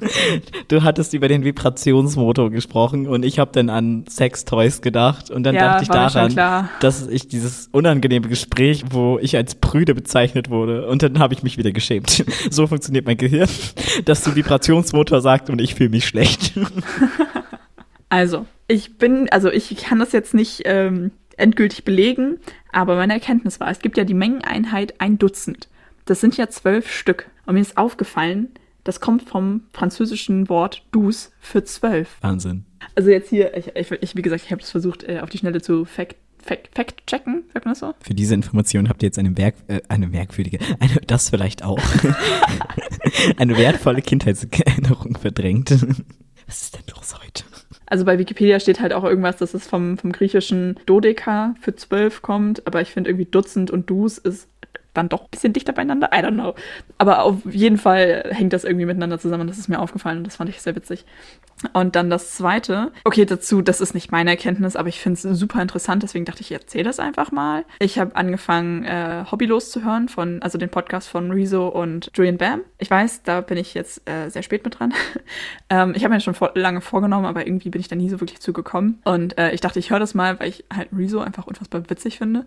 Du hattest über den Vibrationsmotor gesprochen und ich habe dann an Sextoys gedacht und dann ja, dachte ich daran, dass ich dieses unangenehme Gespräch, wo ich als prüde bezeichnet wurde und dann habe ich mich wieder geschämt. So funktioniert mein Gehirn, dass du Vibrationsmotor sagt und ich fühle mich schlecht. Also, ich bin, also ich kann das jetzt nicht ähm, endgültig belegen, aber meine Erkenntnis war, es gibt ja die Mengeneinheit ein Dutzend. Das sind ja zwölf Stück. Und mir ist aufgefallen, das kommt vom französischen Wort douze für zwölf. Wahnsinn. Also jetzt hier, ich, ich, wie gesagt, ich habe es versucht, äh, auf die Schnelle zu fact Fact, Fact checken, sagt man das so? Für diese Information habt ihr jetzt eine, merk äh, eine merkwürdige, eine, das vielleicht auch, eine wertvolle Kindheitserinnerung verdrängt. Was ist denn los heute? Also bei Wikipedia steht halt auch irgendwas, dass es vom, vom griechischen Dodeka für zwölf kommt, aber ich finde irgendwie Dutzend und Dus ist dann doch ein bisschen dichter beieinander. I don't know. Aber auf jeden Fall hängt das irgendwie miteinander zusammen. Das ist mir aufgefallen und das fand ich sehr witzig. Und dann das zweite, okay, dazu, das ist nicht meine Erkenntnis, aber ich finde es super interessant, deswegen dachte ich, ich erzähle das einfach mal. Ich habe angefangen, äh, Hobbylos zu hören, von, also den Podcast von Rezo und Julian Bam. Ich weiß, da bin ich jetzt äh, sehr spät mit dran. ähm, ich habe mir schon vor, lange vorgenommen, aber irgendwie bin ich da nie so wirklich zugekommen. Und äh, ich dachte, ich höre das mal, weil ich halt Rezo einfach unfassbar witzig finde.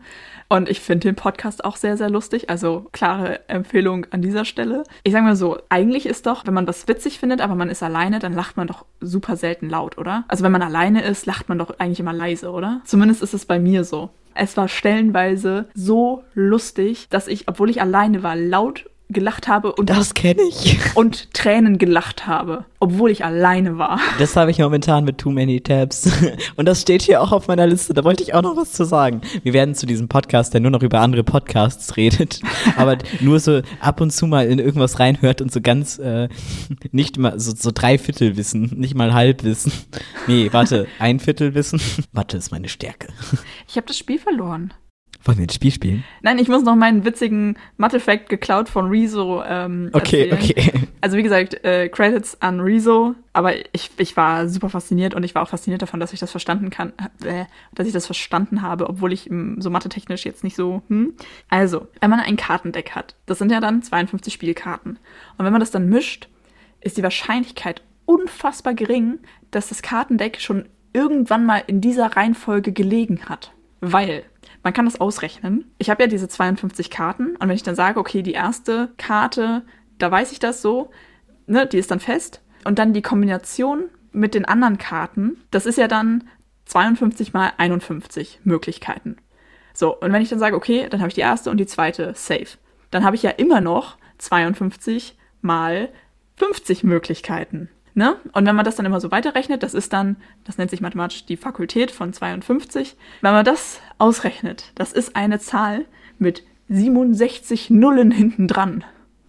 Und ich finde den Podcast auch sehr, sehr lustig. Also klare Empfehlung an dieser Stelle. Ich sage mal so, eigentlich ist doch, wenn man was witzig findet, aber man ist alleine, dann lacht man doch super selten laut, oder? Also wenn man alleine ist, lacht man doch eigentlich immer leise, oder? Zumindest ist es bei mir so. Es war stellenweise so lustig, dass ich, obwohl ich alleine war, laut gelacht habe und Das kenne ich. und Tränen gelacht habe, obwohl ich alleine war. Das habe ich momentan mit Too Many Tabs. Und das steht hier auch auf meiner Liste. Da wollte ich auch noch was zu sagen. Wir werden zu diesem Podcast, der nur noch über andere Podcasts redet, aber nur so ab und zu mal in irgendwas reinhört und so ganz äh, nicht mal so, so drei Viertel wissen, nicht mal halb wissen. Nee, warte, ein Viertel wissen. Mathe ist meine Stärke. Ich habe das Spiel verloren. Wollen wir ein Spiel spielen? Nein, ich muss noch meinen witzigen Mathe-Fact geklaut von Rezo ähm, Okay, erzählen. okay. Also wie gesagt, äh, Credits an Rezo, aber ich, ich war super fasziniert und ich war auch fasziniert davon, dass ich das verstanden kann, äh, dass ich das verstanden habe, obwohl ich ähm, so mathe-technisch jetzt nicht so, hm. Also, wenn man ein Kartendeck hat, das sind ja dann 52 Spielkarten. Und wenn man das dann mischt, ist die Wahrscheinlichkeit unfassbar gering, dass das Kartendeck schon irgendwann mal in dieser Reihenfolge gelegen hat. Weil man kann das ausrechnen. Ich habe ja diese 52 Karten und wenn ich dann sage, okay, die erste Karte, da weiß ich das so, ne, die ist dann fest. Und dann die Kombination mit den anderen Karten, das ist ja dann 52 mal 51 Möglichkeiten. So, und wenn ich dann sage, okay, dann habe ich die erste und die zweite safe. Dann habe ich ja immer noch 52 mal 50 Möglichkeiten. Ne? Und wenn man das dann immer so weiterrechnet, das ist dann, das nennt sich mathematisch die Fakultät von 52. Wenn man das ausrechnet, das ist eine Zahl mit 67 Nullen hinten dran.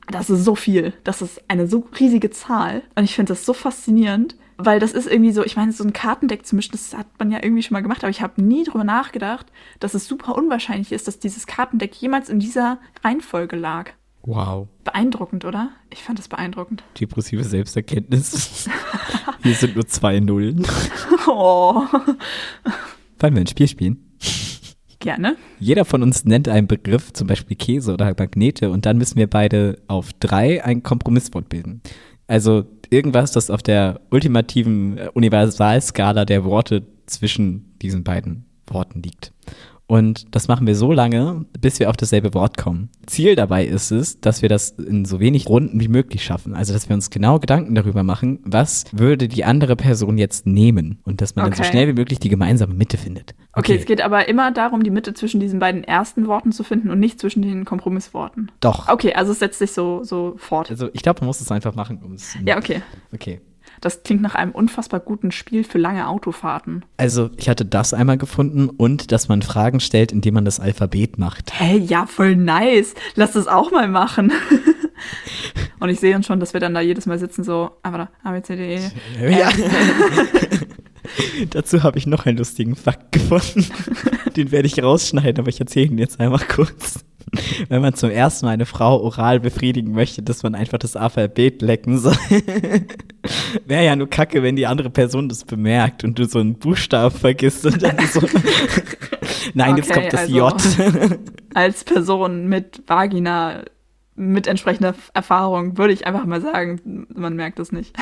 Das ist so viel. Das ist eine so riesige Zahl. Und ich finde das so faszinierend, weil das ist irgendwie so, ich meine, so ein Kartendeck zu mischen, das hat man ja irgendwie schon mal gemacht, aber ich habe nie drüber nachgedacht, dass es super unwahrscheinlich ist, dass dieses Kartendeck jemals in dieser Reihenfolge lag. Wow. Beeindruckend, oder? Ich fand das beeindruckend. Depressive Selbsterkenntnis. Hier sind nur zwei Nullen. Oh. Wollen wir ein Spiel spielen? Gerne. Jeder von uns nennt einen Begriff, zum Beispiel Käse oder Magnete, und dann müssen wir beide auf drei ein Kompromisswort bilden. Also irgendwas, das auf der ultimativen äh, Universalskala der Worte zwischen diesen beiden Worten liegt. Und das machen wir so lange, bis wir auf dasselbe Wort kommen. Ziel dabei ist es, dass wir das in so wenig Runden wie möglich schaffen. Also, dass wir uns genau Gedanken darüber machen, was würde die andere Person jetzt nehmen. Und dass man dann so Okay. schnell wie möglich die gemeinsame Mitte findet. Okay, es geht aber immer darum, die Mitte zwischen diesen beiden ersten Worten zu finden und nicht zwischen den Kompromissworten. Doch. Okay, also es setzt sich so, so fort. Also, ich glaube, man muss es einfach machen, um es. Ja, okay. Okay. Das klingt nach einem unfassbar guten Spiel für lange Autofahrten. Also, ich hatte das einmal gefunden und dass man Fragen stellt, indem man das Alphabet macht. Hey, ja, voll nice. Lass das auch mal machen. und ich sehe uns schon, dass wir dann da jedes Mal sitzen, so, aber da, A, B, C, D, E. Ja. Dazu habe ich noch einen lustigen Fakt gefunden. Den werde ich rausschneiden, aber ich erzähle ihn jetzt einmal kurz. Wenn man zum ersten Mal eine Frau oral befriedigen möchte, dass man einfach das Alphabet lecken soll. Wäre ja nur kacke, wenn die andere Person das bemerkt und du so einen Buchstaben vergisst und dann so. Nein, jetzt Okay, kommt das also- J. Als Person mit Vagina, mit entsprechender Erfahrung, würde ich einfach mal sagen, man merkt es nicht.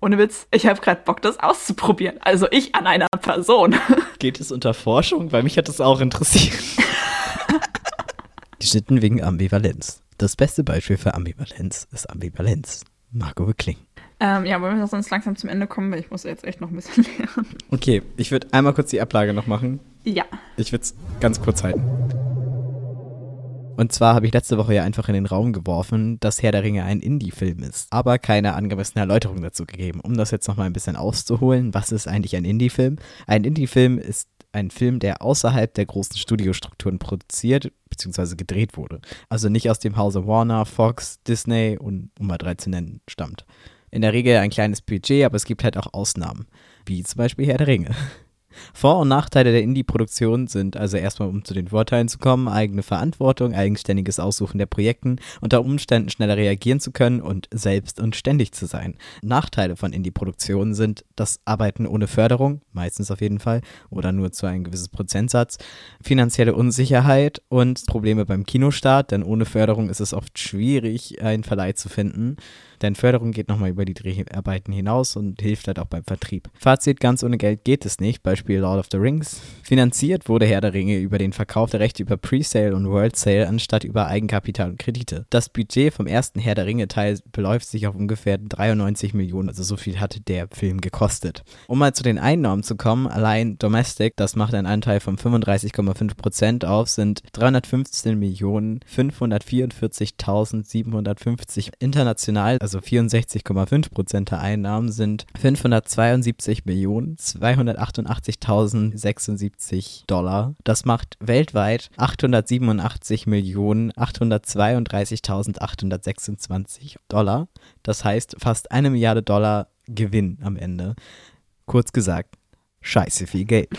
Ohne Witz, ich habe gerade Bock, das auszuprobieren. Also ich an einer Person. Geht es unter Forschung? Weil mich hat das auch interessiert. Geschnitten wegen Ambivalenz. Das beste Beispiel für Ambivalenz ist Ambivalenz. Marco Wickling. Ähm, ja, wollen wir sonst langsam zum Ende kommen, weil ich muss jetzt echt noch ein bisschen lernen. Okay, ich würde einmal kurz die Ablage noch machen. Ja. Ich würde es ganz kurz halten. Und zwar habe ich letzte Woche ja einfach in den Raum geworfen, dass Herr der Ringe ein Indie-Film ist, aber keine angemessene Erläuterung dazu gegeben. Um das jetzt nochmal ein bisschen auszuholen, was ist eigentlich ein Indie-Film? Ein Indie-Film ist ein Film, der außerhalb der großen Studiostrukturen produziert bzw. gedreht wurde. Also nicht aus dem Hause Warner, Fox, Disney und um mal drei zu nennen, stammt. In der Regel ein kleines Budget, aber es gibt halt auch Ausnahmen, wie zum Beispiel Herr der Ringe. Vor- und Nachteile der Indie-Produktion sind also erstmal, um zu den Vorteilen zu kommen, eigene Verantwortung, eigenständiges Aussuchen der Projekten, unter Umständen schneller reagieren zu können und selbst und ständig zu sein. Nachteile von Indie-Produktionen sind das Arbeiten ohne Förderung, meistens auf jeden Fall, oder nur zu einem gewissen Prozentsatz, finanzielle Unsicherheit und Probleme beim Kinostart, denn ohne Förderung ist es oft schwierig, einen Verleih zu finden. Denn Förderung geht nochmal über die Dreharbeiten hinaus und hilft halt auch beim Vertrieb. Fazit, ganz ohne Geld geht es nicht. Beispiel Lord of the Rings. Finanziert wurde Herr der Ringe über den Verkauf der Rechte über Presale und World Sale anstatt über Eigenkapital und Kredite. Das Budget vom ersten Herr der Ringe Teil beläuft sich auf ungefähr 93 Millionen, also so viel hatte der Film gekostet. Um mal zu den Einnahmen zu kommen, allein Domestic, das macht einen Anteil von 35,5 Prozent auf, sind 315 Millionen 544.750 international, also 64,5 Prozent der Einnahmen sind 572 Millionen 288.076 Dollar. Das macht weltweit 887 Millionen 832.826 Dollar. Das heißt fast eine Milliarde Dollar Gewinn am Ende. Kurz gesagt, scheiße viel Geld.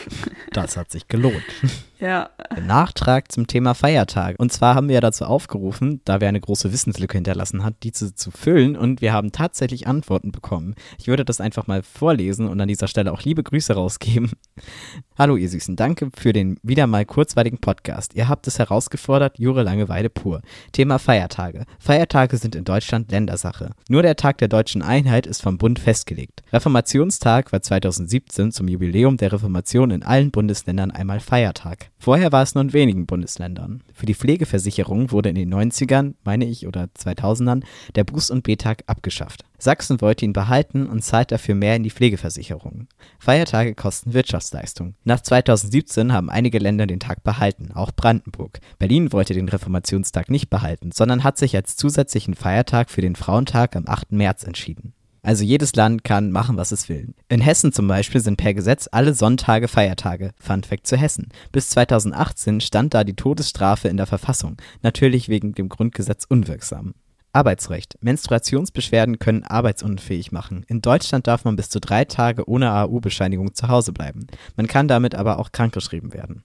Das hat sich gelohnt. Ja. Nachtrag zum Thema Feiertage. Und zwar haben wir ja dazu aufgerufen, da wir eine große Wissenslücke hinterlassen hat, die zu, zu füllen und wir haben tatsächlich Antworten bekommen. Ich würde das einfach mal vorlesen und an dieser Stelle auch liebe Grüße rausgeben. Hallo ihr Süßen, danke für den wieder mal kurzweiligen Podcast. Ihr habt es herausgefordert, Jure Langeweile pur. Thema Feiertage. Feiertage sind in Deutschland Ländersache. Nur der Tag der deutschen Einheit ist vom Bund festgelegt. Reformationstag war 2017 zum Jubiläum der Reformation in allen Bundesländern einmal Feiertag. Vorher war es nur in wenigen Bundesländern. Für die Pflegeversicherung wurde in den 90ern, meine ich, oder 2000ern der Buß- und B-Tag abgeschafft. Sachsen wollte ihn behalten und zahlt dafür mehr in die Pflegeversicherung. Feiertage kosten Wirtschaftsleistung. Nach 2017 haben einige Länder den Tag behalten, auch Brandenburg. Berlin wollte den Reformationstag nicht behalten, sondern hat sich als zusätzlichen Feiertag für den Frauentag am 8. März entschieden. Also jedes Land kann machen, was es will. In Hessen zum Beispiel sind per Gesetz alle Sonntage Feiertage. Fun Fact zu Hessen. Bis 2018 stand da die Todesstrafe in der Verfassung. Natürlich wegen dem Grundgesetz unwirksam. Arbeitsrecht. Menstruationsbeschwerden können arbeitsunfähig machen. In Deutschland darf man bis zu drei Tage ohne AU-Bescheinigung zu Hause bleiben. Man kann damit aber auch krankgeschrieben werden.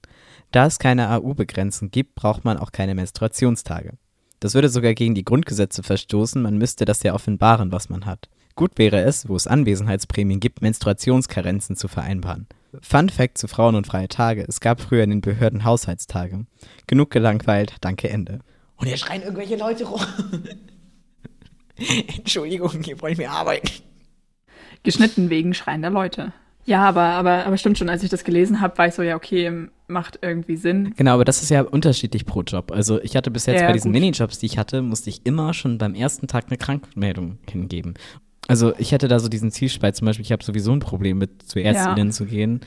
Da es keine AU-Begrenzung gibt, braucht man auch keine Menstruationstage. Das würde sogar gegen die Grundgesetze verstoßen, man müsste das ja offenbaren, was man hat. Gut wäre es, wo es Anwesenheitsprämien gibt, Menstruationskarenzen zu vereinbaren. Fun Fact zu Frauen und freie Tage. Es gab früher in den Behörden Haushaltstage. Genug gelangweilt, danke Ende. Und hier schreien irgendwelche Leute rum. Entschuldigung, hier wollen wir arbeiten. Geschnitten wegen schreiender Leute. Ja, aber, aber, aber stimmt schon, als ich das gelesen habe, war ich so, ja, okay, macht irgendwie Sinn. Genau, aber das ist ja unterschiedlich pro Job. Also ich hatte bis jetzt Ja, bei diesen gut. Minijobs, die ich hatte, musste ich immer schon beim ersten Tag eine Krankmeldung hingeben. Also ich hätte da so diesen Zielspalt zum Beispiel, ich habe sowieso ein Problem mit zu Ärztinnen zu gehen.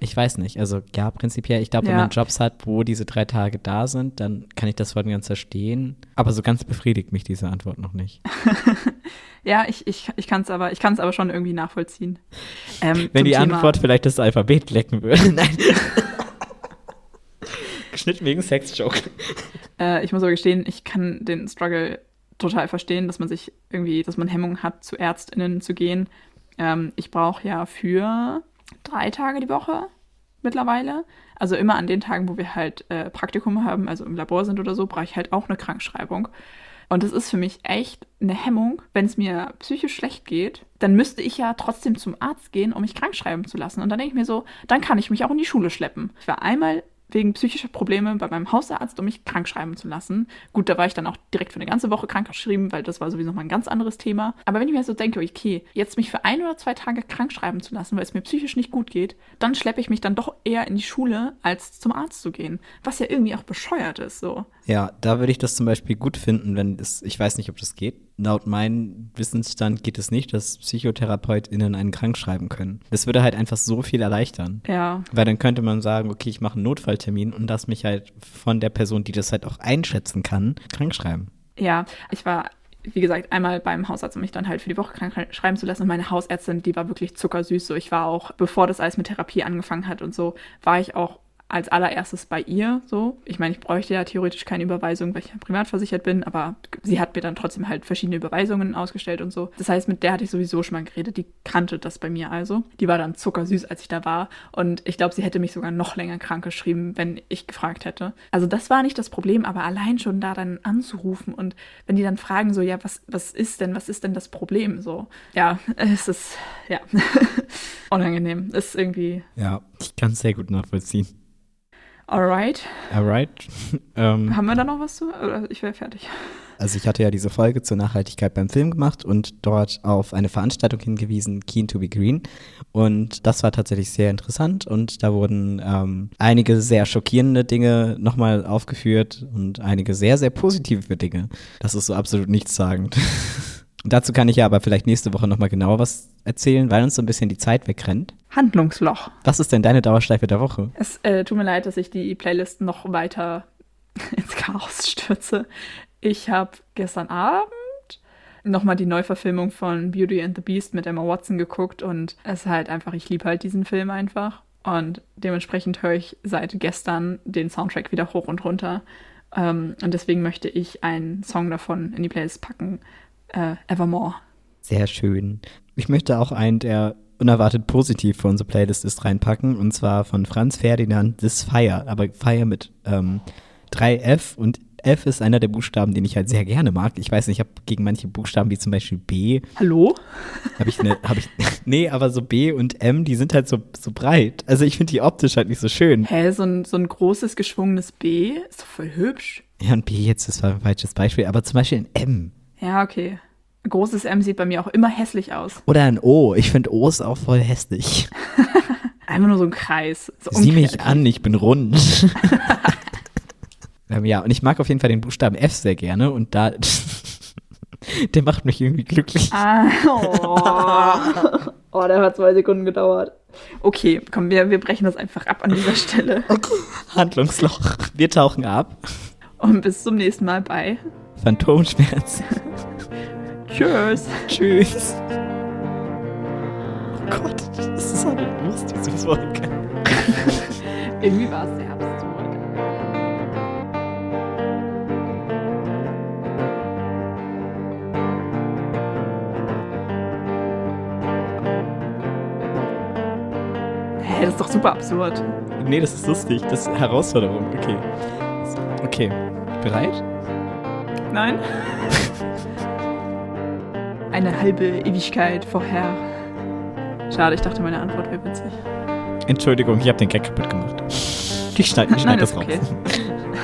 Ich weiß nicht, also ja, prinzipiell, ich glaube, wenn Ja. man Jobs hat, wo diese drei Tage da sind, dann kann ich das voll und ganz verstehen. Aber so ganz befriedigt mich diese Antwort noch nicht. Ja, ich, ich, ich kann es aber, ich aber schon irgendwie nachvollziehen. Ähm, Wenn die Thema- Antwort vielleicht das Alphabet lecken würde. Nein. Geschnitten wegen Sexjoke. Äh, ich muss aber gestehen, ich kann den Struggle total verstehen, dass man sich irgendwie, dass man Hemmungen hat, zu ÄrztInnen zu gehen. Ähm, ich brauche ja für drei Tage die Woche mittlerweile. Also immer an den Tagen, wo wir halt äh, Praktikum haben, also im Labor sind oder so, brauche ich halt auch eine Krankschreibung. Und das ist für mich echt eine Hemmung, wenn es mir psychisch schlecht geht, dann müsste ich ja trotzdem zum Arzt gehen, um mich krank schreiben zu lassen. Und dann denke ich mir so, dann kann ich mich auch in die Schule schleppen. Ich war einmal wegen psychischer Probleme bei meinem Hausarzt, um mich krank schreiben zu lassen. Gut, da war ich dann auch direkt für eine ganze Woche krank geschrieben, weil das war sowieso mal ein ganz anderes Thema. Aber wenn ich mir so denke, okay, jetzt mich für ein oder zwei Tage krank schreiben zu lassen, weil es mir psychisch nicht gut geht, dann schleppe ich mich dann doch eher in die Schule, als zum Arzt zu gehen. Was ja irgendwie auch bescheuert ist, so. Ja, da würde ich das zum Beispiel gut finden, wenn es, ich weiß nicht, ob das geht. Laut meinem Wissensstand geht es nicht, dass PsychotherapeutInnen einen krank schreiben können. Das würde halt einfach so viel erleichtern. Ja, Weil dann könnte man sagen, okay, ich mache einen Notfalltermin und lass mich halt von der Person, die das halt auch einschätzen kann, krank schreiben. Ja, ich war wie gesagt, einmal beim Hausarzt, um mich dann halt für die Woche krank schreiben zu lassen. Und meine Hausärztin, die war wirklich zuckersüß. So, ich war auch, bevor das alles mit Therapie angefangen hat und so, war ich auch als allererstes bei ihr so. Ich meine, ich bräuchte ja theoretisch keine Überweisung, weil ich ja privat versichert bin, aber sie hat mir dann trotzdem halt verschiedene Überweisungen ausgestellt und so. Das heißt, mit der hatte ich sowieso schon mal geredet, die kannte das bei mir also. Die war dann zuckersüß, als ich da war und ich glaube, sie hätte mich sogar noch länger krank geschrieben, wenn ich gefragt hätte. Also das war nicht das Problem, aber allein schon da dann anzurufen und wenn die dann fragen so, ja, was, was ist denn, was ist denn das Problem so? Ja, es ist, ja, unangenehm. Ist irgendwie... Ja, ich kann es sehr gut nachvollziehen. Alright. Alright. ähm, Haben wir da noch was zu? Oder ich wäre fertig. Also ich hatte ja diese Folge zur Nachhaltigkeit beim Film gemacht und dort auf eine Veranstaltung hingewiesen, Keen to be Green. Und das war tatsächlich sehr interessant und da wurden ähm, einige sehr schockierende Dinge nochmal aufgeführt und einige sehr, sehr positive Dinge. Das ist so absolut nichtssagend. Dazu kann ich ja aber vielleicht nächste Woche nochmal genauer was erzählen, weil uns so ein bisschen die Zeit wegrennt. Handlungsloch. Was ist denn deine Dauerschleife der Woche? Es äh, tut mir leid, dass ich die Playlist noch weiter ins Chaos stürze. Ich habe gestern Abend nochmal die Neuverfilmung von Beauty and the Beast mit Emma Watson geguckt und es ist halt einfach, ich liebe halt diesen Film einfach. Und dementsprechend höre ich seit gestern den Soundtrack wieder hoch und runter. Ähm, und deswegen möchte ich einen Song davon in die Playlist packen, äh, Evermore. Sehr schön. Ich möchte auch einen, der unerwartet positiv für unsere Playlist ist, reinpacken. Und zwar von Franz Ferdinand, This Fire. Aber Fire mit ähm, 3F. Und F ist einer der Buchstaben, den ich halt sehr gerne mag. Ich weiß nicht, ich habe gegen manche Buchstaben, wie zum Beispiel B. Hallo? Habe ich eine, habe ich, nee, aber so B und M, die sind halt so, so breit. Also ich finde die optisch halt nicht so schön. Hä, so ein, so ein großes, geschwungenes B ist doch voll hübsch. Ja, ein B jetzt, das war ein falsches Beispiel. Aber zum Beispiel ein M. Ja, okay. Ein großes M sieht bei mir auch immer hässlich aus. Oder ein O. Ich finde O ist auch voll hässlich. Einfach nur so ein Kreis. So Sieh mich an, ich bin rund. ähm, ja, und ich mag auf jeden Fall den Buchstaben F sehr gerne und da. der macht mich irgendwie glücklich. Ah, oh. oh, der hat zwei Sekunden gedauert. Okay, komm, wir, wir brechen das einfach ab an dieser Stelle. Okay. Handlungsloch. Wir tauchen ab. Und bis zum nächsten Mal bei Phantomschmerz. Tschüss. Tschüss. Oh Gott, das ist aber groß, diese Folge. Irgendwie war es sehr absurd. Hä, das ist doch super absurd. Nee, das ist lustig. Das ist Herausforderung. Okay. Okay. Bereit? Nein. Eine halbe Ewigkeit vorher. Schade, ich dachte, meine Antwort wäre witzig. Entschuldigung, ich habe den Gag kaputt gemacht. Ich schneide schneid das ist raus. okay.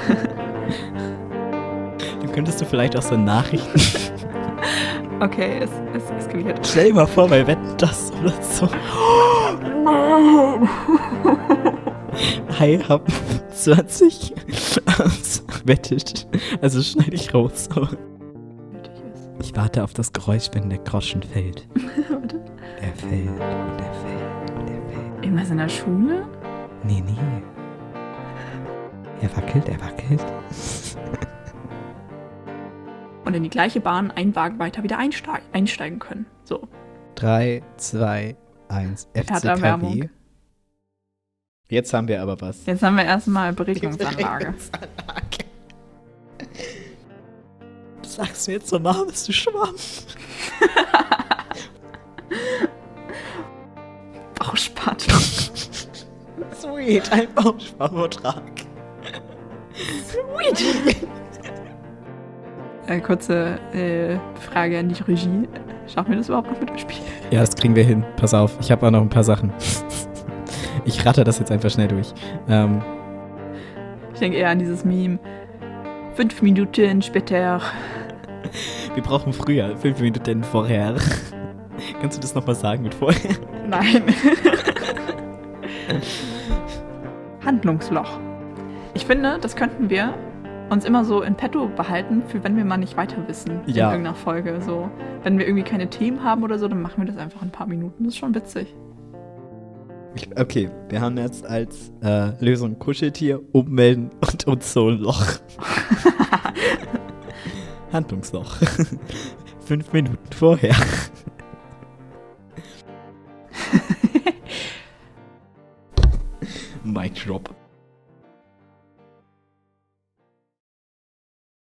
Dann könntest du vielleicht auch so Nachrichten. Okay, es, es eskaliert. Stell dir mal vor, bei Wetten das oder so. Hi, hab 20 wettet. Also schneide ich raus. Ich warte auf das Geräusch, wenn der Groschen fällt. Warte. Er fällt und er fällt und er fällt. Irgendwas in der Schule? Nee, nee. Er wackelt, er wackelt. Und in die gleiche Bahn einen Wagen weiter wieder einsteig einsteigen können. So. 3, 2, 1, Erderwärmung. FCKW. Jetzt haben wir aber was. Jetzt haben wir erstmal Beregnungsanlage. Sagst du jetzt so nah, bist du Schwamm? Bauchspattung. Sweet, ein Baumschwammvertrag. Äh, kurze äh, Frage an die Regie. Schaffen wir das überhaupt noch mit dem Spiel? Ja, das kriegen wir hin. Pass auf, ich habe auch noch ein paar Sachen. Ich ratter das jetzt einfach schnell durch. Ähm, Ich denke eher an dieses Meme. Fünf Minuten später. wir brauchen früher, fünf Minuten vorher. Kannst du das nochmal sagen mit vorher? Nein. Handlungsloch. Ich finde, das könnten wir uns immer so in petto behalten, für wenn wir mal nicht weiter wissen Ja. in irgendeiner Folge. So, wenn wir irgendwie keine Themen haben oder so, dann machen wir das einfach in ein paar Minuten. Das ist schon witzig. Okay, wir haben jetzt als äh, Lösung Kuscheltier, ummelden und uns so ein Loch. Handlungsloch. Fünf Minuten vorher. Mic drop.